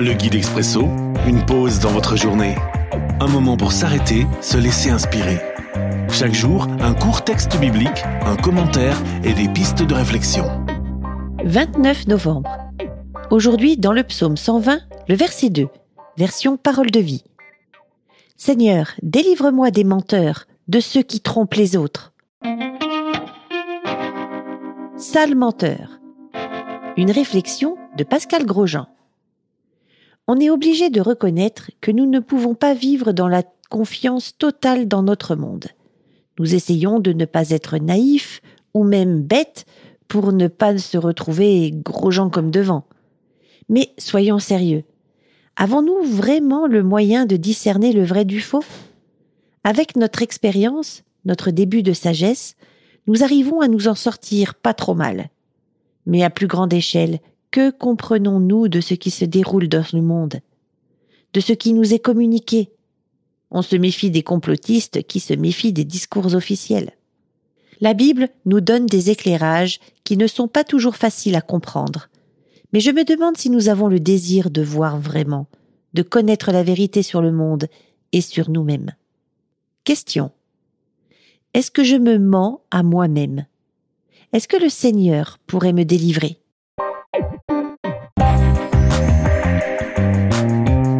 Le guide expresso, une pause dans votre journée. Un moment pour s'arrêter, se laisser inspirer. Chaque jour, un court texte biblique, un commentaire et des pistes de réflexion. 29 novembre. Aujourd'hui, dans le psaume 120, le verset 2, version parole de vie. Seigneur, délivre-moi des menteurs, de ceux qui trompent les autres. Sale menteur. Une réflexion de Pascal Grosjean. On est obligé de reconnaître que nous ne pouvons pas vivre dans la confiance totale dans notre monde. Nous essayons de ne pas être naïfs ou même bêtes pour ne pas se retrouver gros gens comme devant. Mais soyons sérieux. Avons-nous vraiment le moyen de discerner le vrai du faux? Avec notre expérience, notre début de sagesse, nous arrivons à nous en sortir pas trop mal. Mais à plus grande échelle, que comprenons-nous de ce qui se déroule dans le monde? De ce qui nous est communiqué? On se méfie des complotistes qui se méfient des discours officiels. La Bible nous donne des éclairages qui ne sont pas toujours faciles à comprendre. Mais je me demande si nous avons le désir de voir vraiment, de connaître la vérité sur le monde et sur nous-mêmes. Question. Est-ce que je me mens à moi-même? Est-ce que le Seigneur pourrait me délivrer?